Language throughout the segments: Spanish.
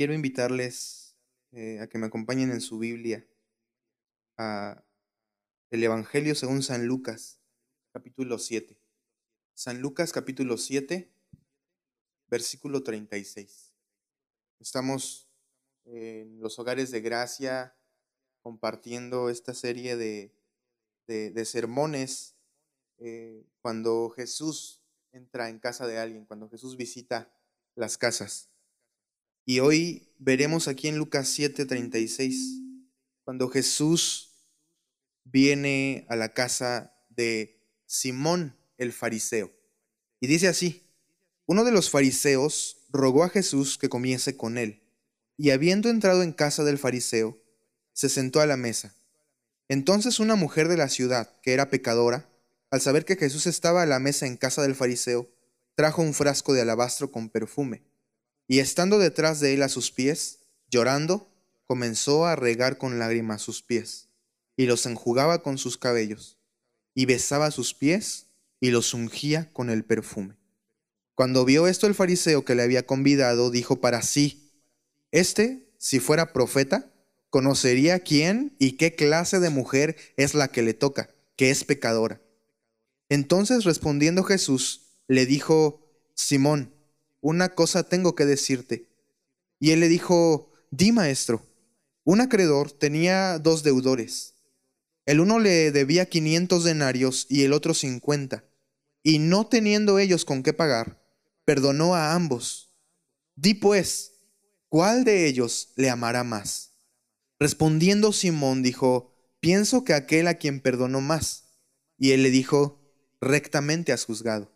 quiero invitarles eh, a que me acompañen en su Biblia a el Evangelio según San Lucas, capítulo 7. San Lucas, capítulo 7, versículo 36. Estamos en los hogares de gracia compartiendo esta serie de, de, sermones eh, cuando Jesús entra en casa de alguien, cuando Jesús visita las casas. Y hoy veremos aquí en Lucas 7:36, cuando Jesús viene a la casa de Simón el fariseo. Y dice así, uno de los fariseos rogó a Jesús que comiese con él, y habiendo entrado en casa del fariseo, se sentó a la mesa. Entonces una mujer de la ciudad, que era pecadora, al saber que Jesús estaba a la mesa en casa del fariseo, trajo un frasco de alabastro con perfume y estando detrás de él a sus pies, llorando, comenzó a regar con lágrimas sus pies, y los enjugaba con sus cabellos, y besaba sus pies, y los ungía con el perfume. Cuando vio esto el fariseo que le había convidado, dijo para sí, Este, si fuera profeta, conocería quién y qué clase de mujer es la que le toca, que es pecadora. Entonces respondiendo Jesús, le dijo, Simón, una cosa tengo que decirte. Y él le dijo, di maestro, un acreedor tenía dos deudores. El uno le debía quinientos denarios y el otro cincuenta. Y no teniendo ellos con qué pagar, perdonó a ambos. Di pues, ¿cuál de ellos le amará más? Respondiendo Simón dijo, pienso que aquel a quien perdonó más. Y él le dijo, rectamente has juzgado.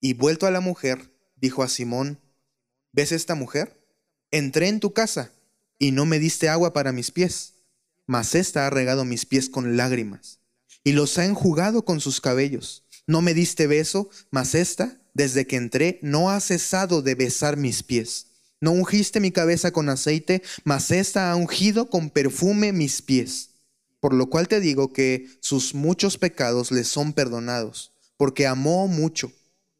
Y vuelto a la mujer, dijo a Simón, ¿ves esta mujer? Entré en tu casa y no me diste agua para mis pies, mas ésta ha regado mis pies con lágrimas y los ha enjugado con sus cabellos. No me diste beso, mas ésta, desde que entré, no ha cesado de besar mis pies. No ungiste mi cabeza con aceite, mas ésta ha ungido con perfume mis pies. Por lo cual te digo que sus muchos pecados le son perdonados, porque amó mucho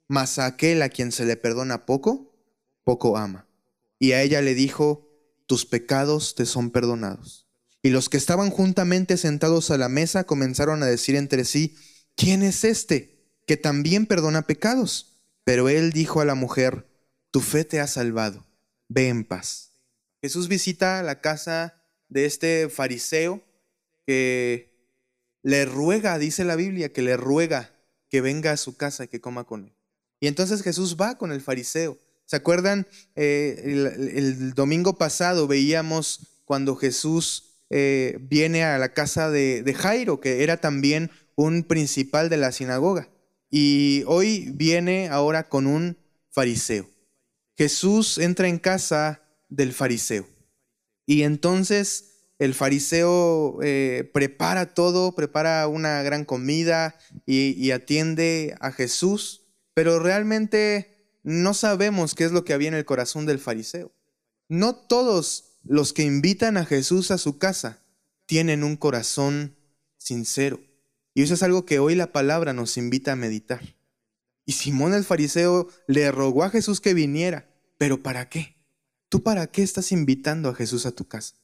mas a aquel a quien se le perdona poco, poco ama. Y a ella le dijo, tus pecados te son perdonados. Y los que estaban juntamente sentados a la mesa comenzaron a decir entre sí, ¿quién es este que también perdona pecados? Pero él dijo a la mujer, tu fe te ha salvado, ve en paz. Jesús visita la casa de este fariseo que le ruega, dice la Biblia, que le ruega que venga a su casa y que coma con él. Y entonces Jesús va con el fariseo. ¿Se acuerdan? Eh, el, domingo pasado veíamos cuando Jesús eh, viene a la casa de, de Jairo, que era también un principal de la sinagoga. Y hoy viene ahora con un fariseo. Jesús entra en casa del fariseo. Y entonces el fariseo eh, prepara todo, prepara una gran comida y, y, atiende a Jesús pero realmente no sabemos qué es lo que había en el corazón del fariseo. No todos los que invitan a Jesús a su casa tienen un corazón sincero. Y eso es algo que hoy la palabra nos invita a meditar. Y Simón el fariseo le rogó a Jesús que viniera, pero ¿para qué? ¿Tú para qué estás invitando a Jesús a tu casa?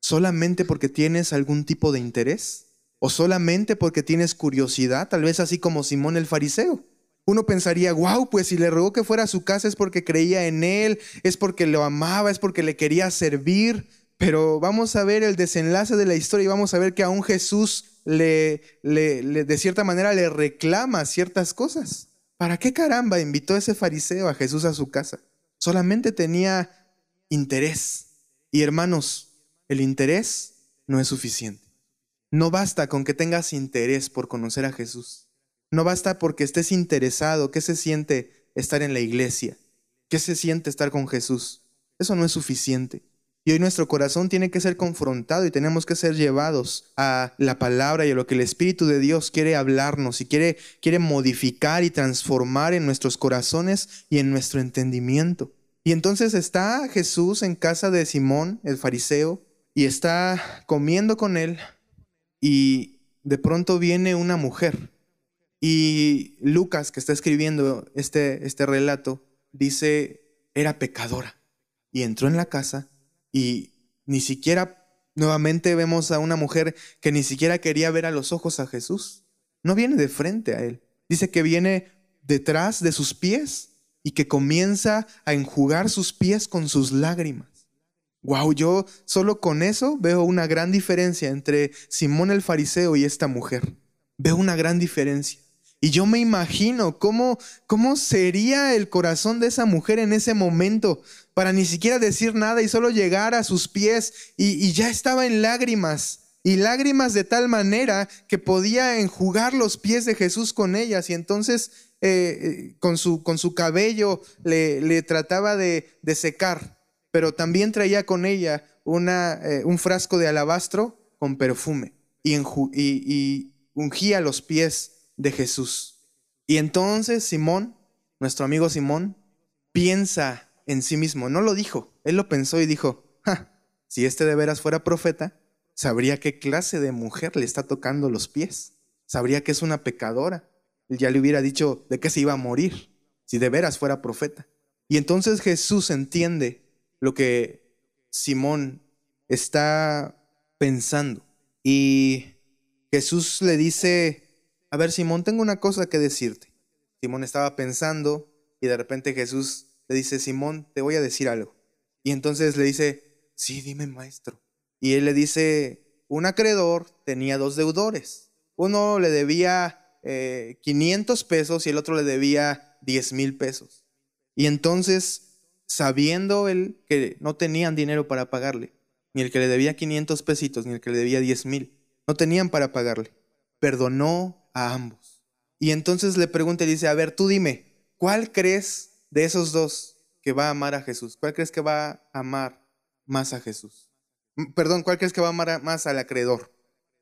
¿Solamente porque tienes algún tipo de interés? ¿O solamente porque tienes curiosidad, tal vez así como Simón el fariseo? Uno pensaría, wow, pues si le rogó que fuera a su casa es porque creía en él, es porque lo amaba, es porque le quería servir. Pero vamos a ver el desenlace de la historia y vamos a ver que aún Jesús le, le, de cierta manera le reclama ciertas cosas. ¿Para qué caramba invitó ese fariseo a Jesús a su casa? Solamente tenía interés. Y hermanos, el interés no es suficiente. No basta con que tengas interés por conocer a Jesús. No basta porque estés interesado, ¿qué se siente estar en la iglesia? ¿Qué se siente estar con Jesús? Eso no es suficiente. Y hoy nuestro corazón tiene que ser confrontado y tenemos que ser llevados a la palabra y a lo que el Espíritu de Dios quiere hablarnos y quiere, quiere modificar y transformar en nuestros corazones y en nuestro entendimiento. Y entonces está Jesús en casa de Simón, el fariseo, y está comiendo con él y de pronto viene una mujer y Lucas, que está escribiendo este, este relato, dice, era pecadora. y entró en la casa y ni siquiera nuevamente vemos a una mujer que ni siquiera quería ver a los ojos a Jesús. No viene de frente a él. Dice que viene detrás de sus pies y que comienza a enjugar sus pies con sus lágrimas. Wow, yo solo con eso veo una gran diferencia entre Simón el fariseo y esta mujer. Veo una gran diferencia. Y yo me imagino cómo, cómo sería el corazón de esa mujer en ese momento para ni siquiera decir nada y solo llegar a sus pies y, ya estaba en lágrimas. Y lágrimas de tal manera que podía enjugar los pies de Jesús con ellas. Y entonces eh, eh, con, su, con, su, cabello le, le trataba de, de, secar. Pero también traía con ella una, eh, un frasco de alabastro con perfume. Y, y ungía los pies de Jesús. Y entonces Simón, nuestro amigo Simón, piensa en sí mismo. No lo dijo, él lo pensó y dijo, si este de veras fuera profeta, sabría qué clase de mujer le está tocando los pies. Sabría que es una pecadora. Él ya le hubiera dicho de qué se iba a morir si de veras fuera profeta. Y entonces Jesús entiende lo que Simón está pensando. Y Jesús le dice, a ver, Simón, tengo una cosa que decirte. Simón estaba pensando y de repente Jesús le dice, Simón, te voy a decir algo. Y entonces le dice, sí, dime maestro. Y él le dice, un acreedor tenía dos deudores. Uno le debía 500 eh, pesos y el otro le debía 10 mil pesos. Y entonces, sabiendo él que no tenían dinero para pagarle, ni el que le debía 500 pesitos, ni el que le debía 10 mil, no tenían para pagarle, perdonó a ambos. Y entonces le pregunta y dice, a ver, tú dime, ¿cuál crees de esos dos que va a amar a Jesús? ¿Cuál crees que va a amar más a Jesús? Perdón, ¿cuál crees que va a amar más al acreedor?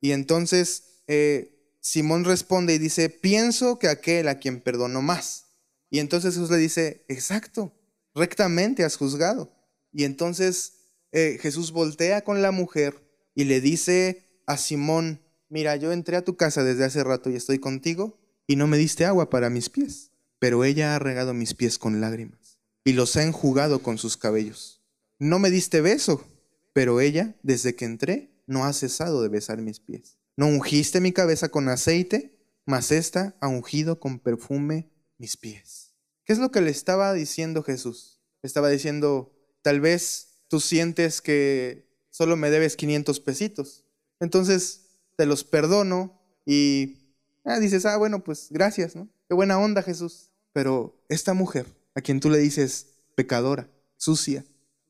Y entonces eh, Simón responde y dice, pienso que aquel a quien perdonó más. Y entonces Jesús le dice, exacto, rectamente has juzgado. Y entonces eh, Jesús voltea con la mujer y le dice a Simón, mira, yo entré a tu casa desde hace rato y estoy contigo y no me diste agua para mis pies, pero ella ha regado mis pies con lágrimas y los ha enjugado con sus cabellos. No me diste beso, pero ella, desde que entré, no ha cesado de besar mis pies. No ungiste mi cabeza con aceite, mas esta ha ungido con perfume mis pies. ¿Qué es lo que le estaba diciendo Jesús? Estaba diciendo, tal vez tú sientes que solo me debes 500 pesitos. Entonces, te los perdono y ah, dices, ah, bueno, pues gracias, ¿no? Qué buena onda Jesús. Pero esta mujer, a quien tú le dices pecadora, sucia,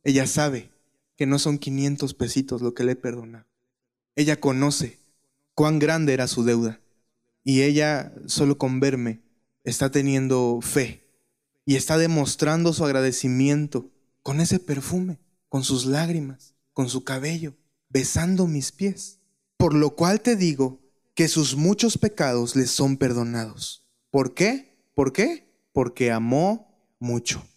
ella sabe que no son 500 pesitos lo que le perdona. Ella conoce cuán grande era su deuda y ella solo con verme está teniendo fe y está demostrando su agradecimiento con ese perfume, con sus lágrimas, con su cabello, besando mis pies. Por lo cual te digo que sus muchos pecados les son perdonados. ¿Por qué? ¿Por qué? Porque amó mucho.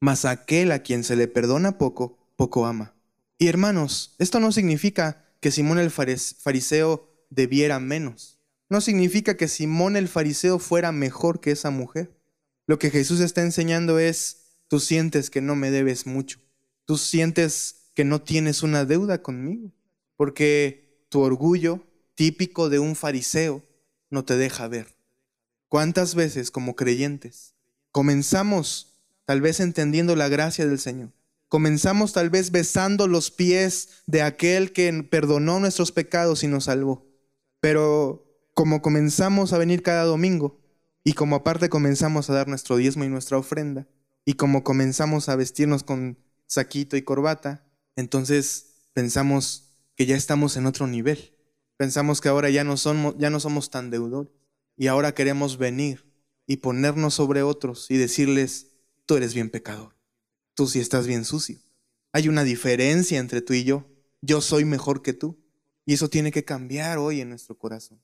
Mas aquel a quien se le perdona poco, poco ama. Y hermanos, esto no significa que Simón el fariseo debiera menos. No significa que Simón el fariseo fuera mejor que esa mujer. Lo que Jesús está enseñando es, tú sientes que no me debes mucho. Tú sientes que no tienes una deuda conmigo. Porque tu orgullo, típico de un fariseo, no te deja ver. ¿Cuántas veces como creyentes comenzamos tal vez entendiendo la gracia del Señor? Comenzamos tal vez besando los pies de aquel que perdonó nuestros pecados y nos salvó. Pero como comenzamos a venir cada domingo y como aparte comenzamos a dar nuestro diezmo y nuestra ofrenda y como comenzamos a vestirnos con saquito y corbata, entonces pensamos que ya estamos en otro nivel. Pensamos que ahora ya no somos, ya no somos tan deudores y ahora queremos venir y ponernos sobre otros y decirles, tú eres bien pecador, tú sí estás bien sucio. Hay una diferencia entre tú y yo, yo soy mejor que tú y eso tiene que cambiar hoy en nuestro corazón.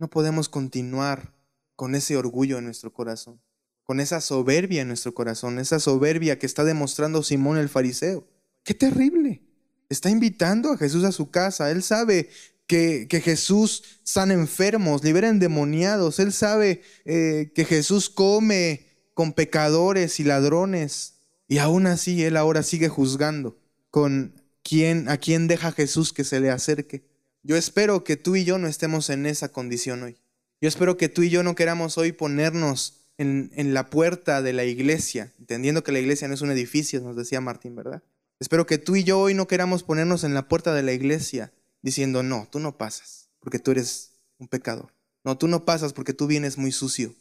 No podemos continuar con ese orgullo en nuestro corazón, con esa soberbia en nuestro corazón, esa soberbia que está demostrando Simón el fariseo. ¡Qué terrible! Está invitando a Jesús a su casa. Él sabe que, que Jesús sana enfermos, libera endemoniados. Él sabe eh, que Jesús come con pecadores y ladrones. Y aún así Él ahora sigue juzgando con quién, a quién deja Jesús que se le acerque. Yo espero que tú y yo no estemos en esa condición hoy. Yo espero que tú y yo no queramos hoy ponernos en, en, la puerta de la iglesia, entendiendo que la iglesia no es un edificio, nos decía Martín, ¿verdad? Espero que tú y yo hoy no queramos ponernos en la puerta de la iglesia diciendo, no, tú no pasas porque tú eres un pecador. No, tú no pasas porque tú vienes muy sucio.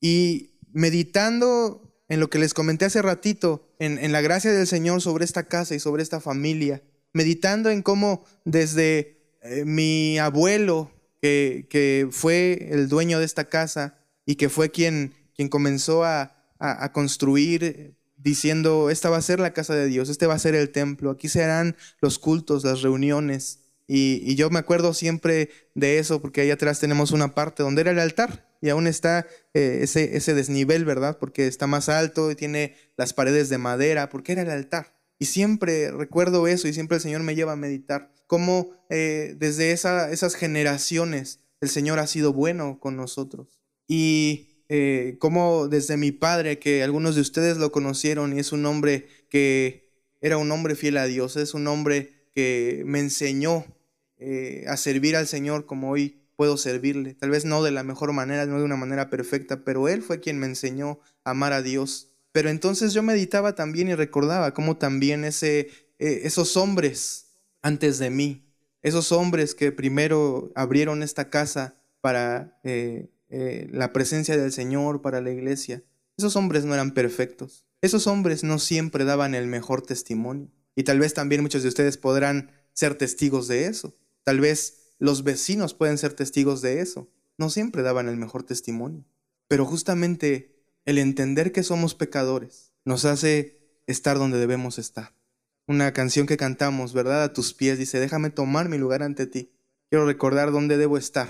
Y meditando en lo que les comenté hace ratito, en, la gracia del Señor sobre esta casa y sobre esta familia, meditando en cómo desde eh, mi abuelo, que, que, fue el dueño de esta casa y que fue quien, quien comenzó a, a, construir diciendo, esta va a ser la casa de Dios, este va a ser el templo, aquí se harán los cultos, las reuniones. Y, y yo me acuerdo siempre de eso porque ahí atrás tenemos una parte donde era el altar y aún está eh, ese, ese desnivel, ¿verdad? Porque está más alto y tiene las paredes de madera, porque era el altar. Y siempre recuerdo eso y siempre el Señor me lleva a meditar cómo eh, desde esa, esas generaciones el Señor ha sido bueno con nosotros. Y eh, cómo desde mi padre, que algunos de ustedes lo conocieron y es un hombre que era un hombre fiel a Dios, es un hombre que me enseñó a servir al Señor como hoy puedo servirle. Tal vez no de la mejor manera, no de una manera perfecta, pero Él fue quien me enseñó a amar a Dios. Pero entonces yo meditaba también y recordaba cómo también ese, eh, esos hombres antes de mí, esos hombres que primero abrieron esta casa para eh, eh, la presencia del Señor, para la iglesia, esos hombres no eran perfectos. Esos hombres no siempre daban el mejor testimonio. Y tal vez también muchos de ustedes podrán ser testigos de eso. Tal vez los vecinos pueden ser testigos de eso. No siempre daban el mejor testimonio. Pero justamente el entender que somos pecadores nos hace estar donde debemos estar. Una canción que cantamos, ¿verdad? A tus pies dice, déjame tomar mi lugar ante ti. Quiero recordar dónde debo estar.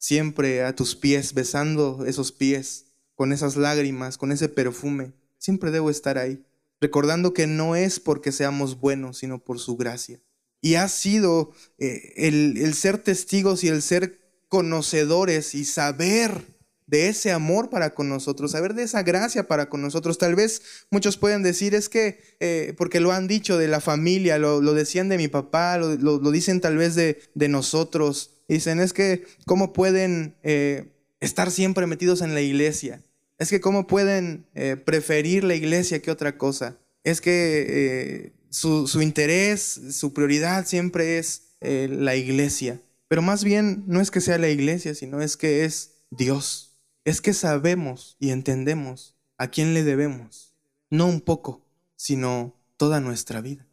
Siempre a tus pies, besando esos pies, con esas lágrimas, con ese perfume. Siempre debo estar ahí. Recordando que no es porque seamos buenos, sino por su gracia y ha sido eh, el, ser testigos y el ser conocedores y saber de ese amor para con nosotros, saber de esa gracia para con nosotros. Tal vez muchos pueden decir, es que, eh, porque lo han dicho de la familia, lo, decían de mi papá, lo, dicen tal vez de, nosotros. Dicen, es que, ¿cómo pueden eh, estar siempre metidos en la iglesia? Es que, ¿cómo pueden preferir la iglesia que otra cosa? Es que su, interés, su prioridad siempre es eh, la iglesia. Pero más bien no es que sea la iglesia, sino es que es Dios. Es que sabemos y entendemos a quién le debemos. No un poco, sino toda nuestra vida.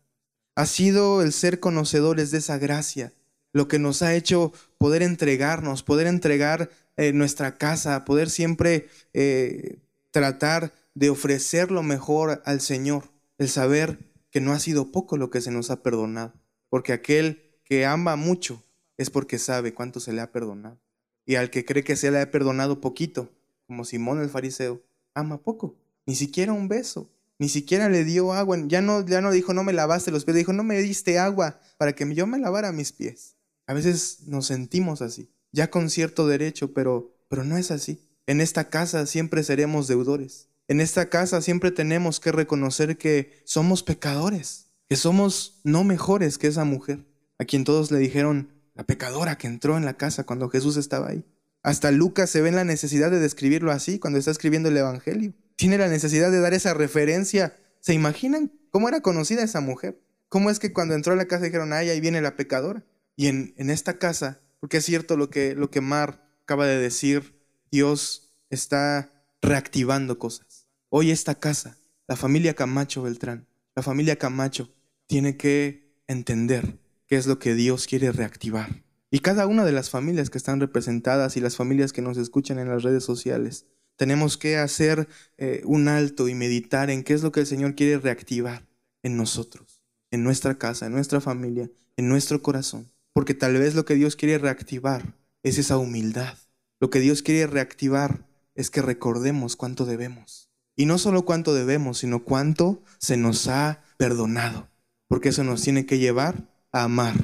Ha sido el ser conocedores de esa gracia lo que nos ha hecho poder entregarnos, poder entregar eh, nuestra casa, poder siempre eh, tratar de ofrecer lo mejor al Señor, el saber que no ha sido poco lo que se nos ha perdonado, porque aquel que ama mucho es porque sabe cuánto se le ha perdonado. Y al que cree que se le ha perdonado poquito, como Simón el fariseo, ama poco, ni siquiera un beso, ni siquiera le dio agua, ya no, ya no dijo no me lavaste los pies, dijo no me diste agua para que yo me lavara mis pies. A veces nos sentimos así, ya con cierto derecho, pero, pero no es así. En esta casa siempre seremos deudores. En esta casa siempre tenemos que reconocer que somos pecadores, que somos no mejores que esa mujer, a quien todos le dijeron la pecadora que entró en la casa cuando Jesús estaba ahí. Hasta Lucas se ve en la necesidad de describirlo así cuando está escribiendo el Evangelio. Tiene la necesidad de dar esa referencia. ¿Se imaginan cómo era conocida esa mujer? ¿Cómo es que cuando entró a la casa dijeron, ay, ahí viene la pecadora? Y en, esta casa, porque es cierto lo que, lo que Mar acaba de decir, Dios está reactivando cosas. Hoy esta casa, la familia Camacho Beltrán, la familia Camacho, tiene que entender qué es lo que Dios quiere reactivar. Y cada una de las familias que están representadas y las familias que nos escuchan en las redes sociales, tenemos que hacer eh, un alto y meditar en qué es lo que el Señor quiere reactivar en nosotros, en nuestra casa, en nuestra familia, en nuestro corazón. Porque tal vez lo que Dios quiere reactivar es esa humildad. Lo que Dios quiere reactivar es que recordemos cuánto debemos y no solo cuánto debemos, sino cuánto se nos ha perdonado. Porque eso nos tiene que llevar a amar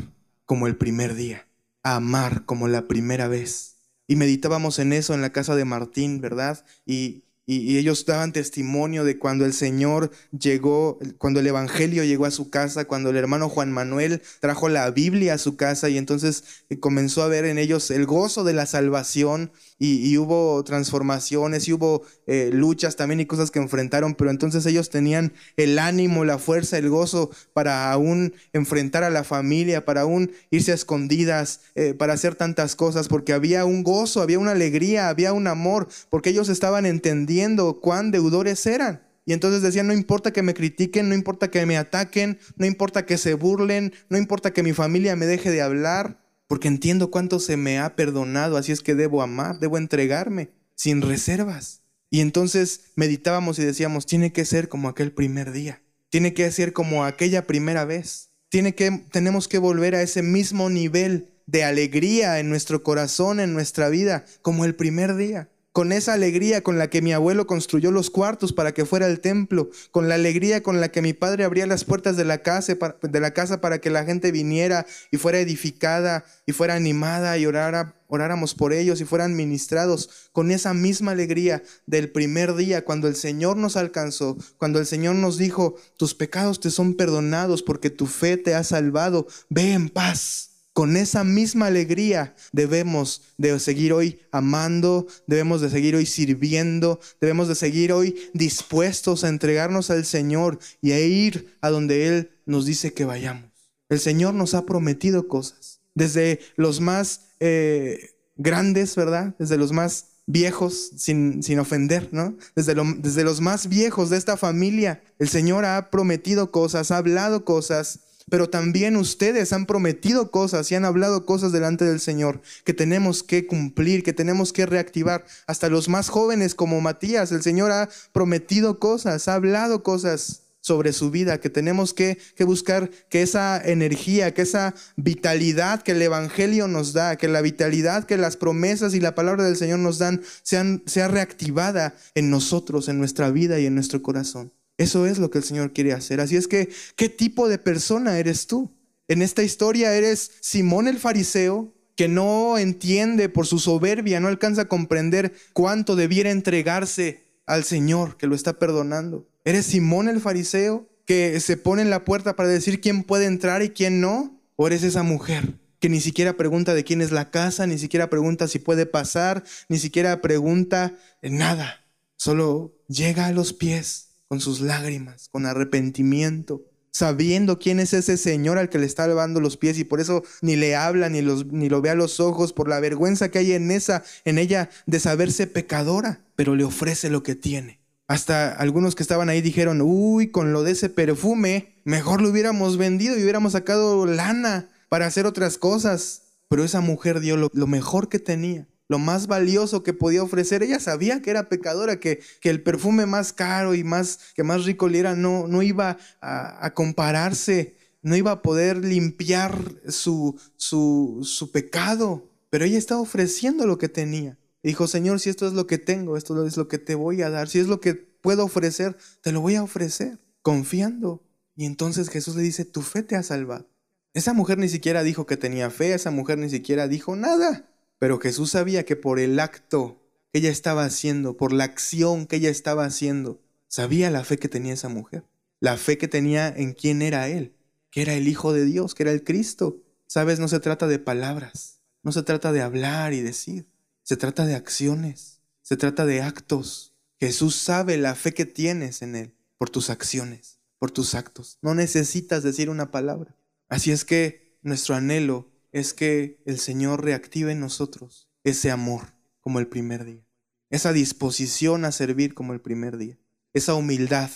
como el primer día, a amar como la primera vez. Y meditábamos en eso en la casa de Martín, ¿verdad? Y, y, ellos daban testimonio de cuando el Señor llegó, cuando el Evangelio llegó a su casa, cuando el hermano Juan Manuel trajo la Biblia a su casa y entonces eh, comenzó a ver en ellos el gozo de la salvación y, hubo transformaciones y hubo eh, luchas también y cosas que enfrentaron, pero entonces ellos tenían el ánimo, la fuerza, el gozo para aún enfrentar a la familia, para aún irse a escondidas, eh, para hacer tantas cosas, porque había un gozo, había una alegría, había un amor, porque ellos estaban entendiendo cuán deudores eran. Y entonces decían, no importa que me critiquen, no importa que me ataquen, no importa que se burlen, no importa que mi familia me deje de hablar, porque entiendo cuánto se me ha perdonado, así es que debo amar, debo entregarme, sin reservas. Y entonces meditábamos y decíamos, tiene que ser como aquel primer día, tiene que ser como aquella primera vez, tiene que, tenemos que volver a ese mismo nivel de alegría en nuestro corazón, en nuestra vida, como el primer día con esa alegría con la que mi abuelo construyó los cuartos para que fuera el templo, con la alegría con la que mi padre abría las puertas de la casa, de la casa para que la gente viniera y fuera edificada y fuera animada y orara, oráramos por ellos y fueran ministrados, con esa misma alegría del primer día cuando el Señor nos alcanzó, cuando el Señor nos dijo, tus pecados te son perdonados porque tu fe te ha salvado, ve en paz. Con esa misma alegría debemos de seguir hoy amando, debemos de seguir hoy sirviendo, debemos de seguir hoy dispuestos a entregarnos al Señor y a ir a donde Él nos dice que vayamos. El Señor nos ha prometido cosas, desde los más eh, grandes, ¿verdad? Desde los más viejos, sin, sin ofender, ¿no? Desde, desde los más viejos de esta familia, el Señor ha prometido cosas, ha hablado cosas pero también ustedes han prometido cosas y han hablado cosas delante del Señor que tenemos que cumplir, que tenemos que reactivar. Hasta los más jóvenes como Matías, el Señor ha prometido cosas, ha hablado cosas sobre su vida, que tenemos que, buscar que esa energía, que esa vitalidad que el Evangelio nos da, que la vitalidad que las promesas y la palabra del Señor nos dan, sean, sea reactivada en nosotros, en nuestra vida y en nuestro corazón. Eso es lo que el Señor quiere hacer. Así es que, ¿qué tipo de persona eres tú? En esta historia eres Simón el fariseo, que no entiende por su soberbia, no alcanza a comprender cuánto debiera entregarse al Señor que lo está perdonando. ¿Eres Simón el fariseo que se pone en la puerta para decir quién puede entrar y quién no? ¿O eres esa mujer que ni siquiera pregunta de quién es la casa, ni siquiera pregunta si puede pasar, ni siquiera pregunta nada? Solo llega a los pies con sus lágrimas, con arrepentimiento, sabiendo quién es ese Señor al que le está lavando los pies y por eso ni le habla ni, los, ni lo ve a los ojos por la vergüenza que hay en esa en ella de saberse pecadora, pero le ofrece lo que tiene. Hasta algunos que estaban ahí dijeron, "Uy, con lo de ese perfume, mejor lo hubiéramos vendido y hubiéramos sacado lana para hacer otras cosas." Pero esa mujer dio lo mejor que tenía lo más valioso que podía ofrecer. Ella sabía que era pecadora, que, que el perfume más caro y más, que más rico le era no, no iba a, compararse, no iba a poder limpiar su, su, su pecado. Pero ella estaba ofreciendo lo que tenía. dijo, Señor, si esto es lo que tengo, esto es lo que te voy a dar, si es lo que puedo ofrecer, te lo voy a ofrecer, confiando. Y entonces Jesús le dice, tu fe te ha salvado. Esa mujer ni siquiera dijo que tenía fe, esa mujer ni siquiera dijo nada. Pero Jesús sabía que por el acto que ella estaba haciendo, por la acción que ella estaba haciendo, sabía la fe que tenía esa mujer, la fe que tenía en quién era Él, que era el Hijo de Dios, que era el Cristo. Sabes, no se trata de palabras, no se trata de hablar y decir, se trata de acciones, se trata de actos. Jesús sabe la fe que tienes en Él por tus acciones, por tus actos. No necesitas decir una palabra. Así es que nuestro anhelo es que el Señor reactive en nosotros ese amor como el primer día, esa disposición a servir como el primer día, esa humildad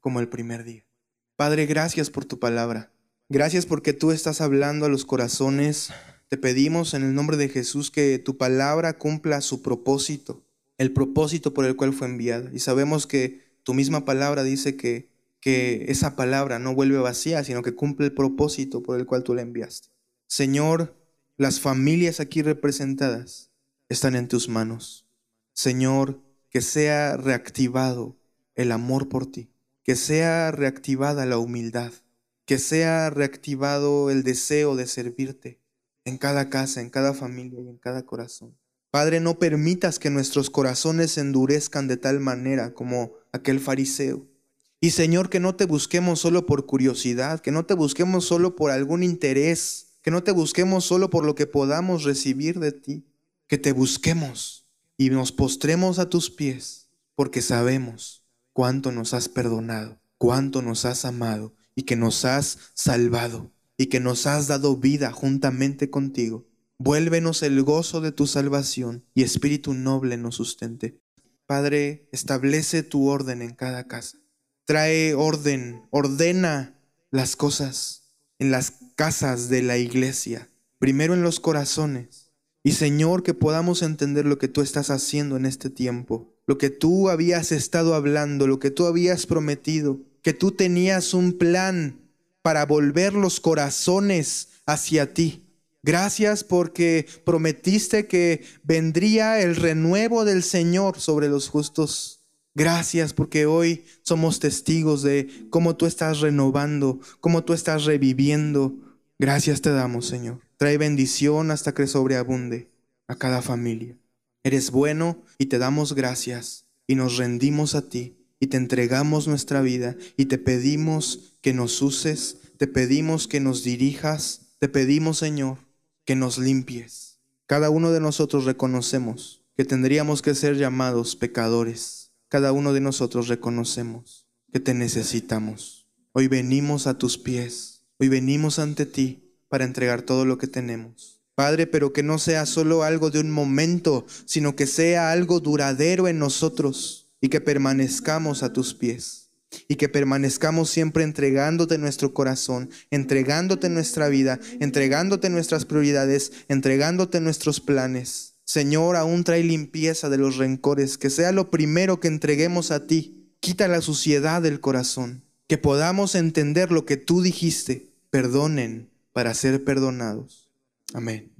como el primer día. Padre, gracias por tu palabra. Gracias porque tú estás hablando a los corazones. Te pedimos en el nombre de Jesús que tu palabra cumpla su propósito, el propósito por el cual fue enviada. Y sabemos que tu misma palabra dice que, que esa palabra no vuelve vacía, sino que cumple el propósito por el cual tú la enviaste. Señor, las familias aquí representadas están en tus manos. Señor, que sea reactivado el amor por ti, que sea reactivada la humildad, que sea reactivado el deseo de servirte en cada casa, en cada familia y en cada corazón. Padre, no permitas que nuestros corazones se endurezcan de tal manera como aquel fariseo. Y Señor, que no te busquemos solo por curiosidad, que no te busquemos solo por algún interés, que no te busquemos solo por lo que podamos recibir de ti, que te busquemos y nos postremos a tus pies, porque sabemos cuánto nos has perdonado, cuánto nos has amado y que nos has salvado y que nos has dado vida juntamente contigo. Vuélvenos el gozo de tu salvación y espíritu noble nos sustente. Padre, establece tu orden en cada casa. Trae orden, ordena las cosas en las casas de la iglesia, primero en los corazones. Y Señor, que podamos entender lo que tú estás haciendo en este tiempo, lo que tú habías estado hablando, lo que tú habías prometido, que tú tenías un plan para volver los corazones hacia ti. Gracias porque prometiste que vendría el renuevo del Señor sobre los justos. Gracias porque hoy somos testigos de cómo tú estás renovando, cómo tú estás reviviendo. Gracias te damos, Señor. Trae bendición hasta que sobreabunde a cada familia. Eres bueno y te damos gracias y nos rendimos a ti y te entregamos nuestra vida y te pedimos que nos uses, te pedimos que nos dirijas, te pedimos Señor que nos limpies. Cada uno de nosotros reconocemos que tendríamos que ser llamados pecadores. Cada uno de nosotros reconocemos que te necesitamos. Hoy venimos a tus pies, hoy venimos ante ti para entregar todo lo que tenemos. Padre, pero que no sea solo algo de un momento, sino que sea algo duradero en nosotros y que permanezcamos a tus pies y que permanezcamos siempre entregándote nuestro corazón, entregándote nuestra vida, entregándote nuestras prioridades, entregándote nuestros planes. Señor, aún trae limpieza de los rencores, que sea lo primero que entreguemos a ti. Quita la suciedad del corazón, que podamos entender lo que tú dijiste. Perdonen para ser perdonados. Amén.